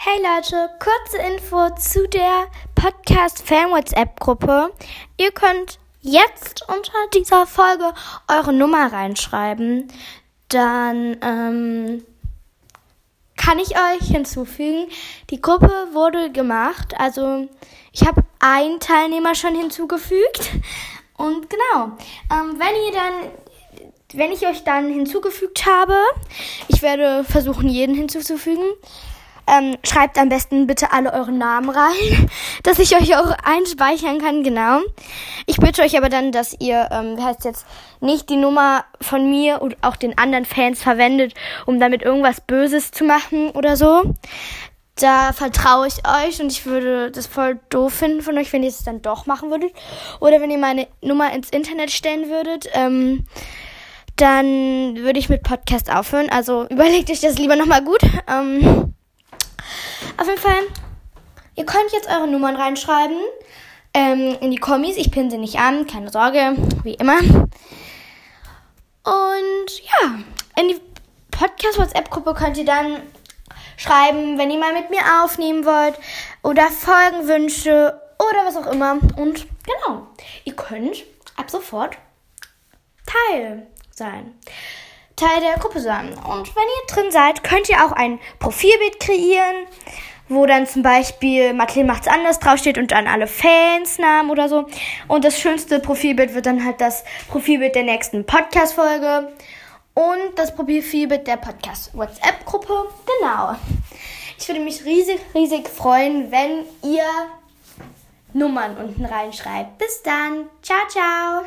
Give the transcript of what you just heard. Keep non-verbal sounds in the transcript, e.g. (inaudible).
Hey Leute, kurze Info zu der Podcast Fan WhatsApp Gruppe. Ihr könnt jetzt unter dieser Folge eure Nummer reinschreiben. Dann ähm, kann ich euch hinzufügen. Die Gruppe wurde gemacht. Also ich habe einen Teilnehmer schon hinzugefügt. Und genau, ähm, wenn ihr dann wenn ich euch dann hinzugefügt habe, ich werde versuchen, jeden hinzuzufügen, ähm, schreibt am besten bitte alle euren Namen rein, (laughs) dass ich euch auch einspeichern kann, genau. Ich bitte euch aber dann, dass ihr, ähm, wie heißt jetzt, nicht die Nummer von mir und auch den anderen Fans verwendet, um damit irgendwas Böses zu machen oder so. Da vertraue ich euch und ich würde das voll doof finden von euch, wenn ihr es dann doch machen würdet. Oder wenn ihr meine Nummer ins Internet stellen würdet. Ähm, dann würde ich mit Podcast aufhören. Also überlegt euch das lieber nochmal gut. Ähm, auf jeden Fall, ihr könnt jetzt eure Nummern reinschreiben ähm, in die Kommis. Ich pinne sie nicht an, keine Sorge, wie immer. Und ja, in die Podcast-WhatsApp-Gruppe könnt ihr dann schreiben, wenn ihr mal mit mir aufnehmen wollt oder Folgenwünsche oder was auch immer. Und genau, ihr könnt ab sofort Teil sein. Teil der Gruppe sein. Und wenn ihr drin seid, könnt ihr auch ein Profilbild kreieren, wo dann zum Beispiel Mathilde macht's anders draufsteht und dann alle Fansnamen oder so. Und das schönste Profilbild wird dann halt das Profilbild der nächsten Podcast-Folge und das Profilbild der Podcast-WhatsApp-Gruppe. Genau. Ich würde mich riesig, riesig freuen, wenn ihr Nummern unten reinschreibt. Bis dann. Ciao, ciao.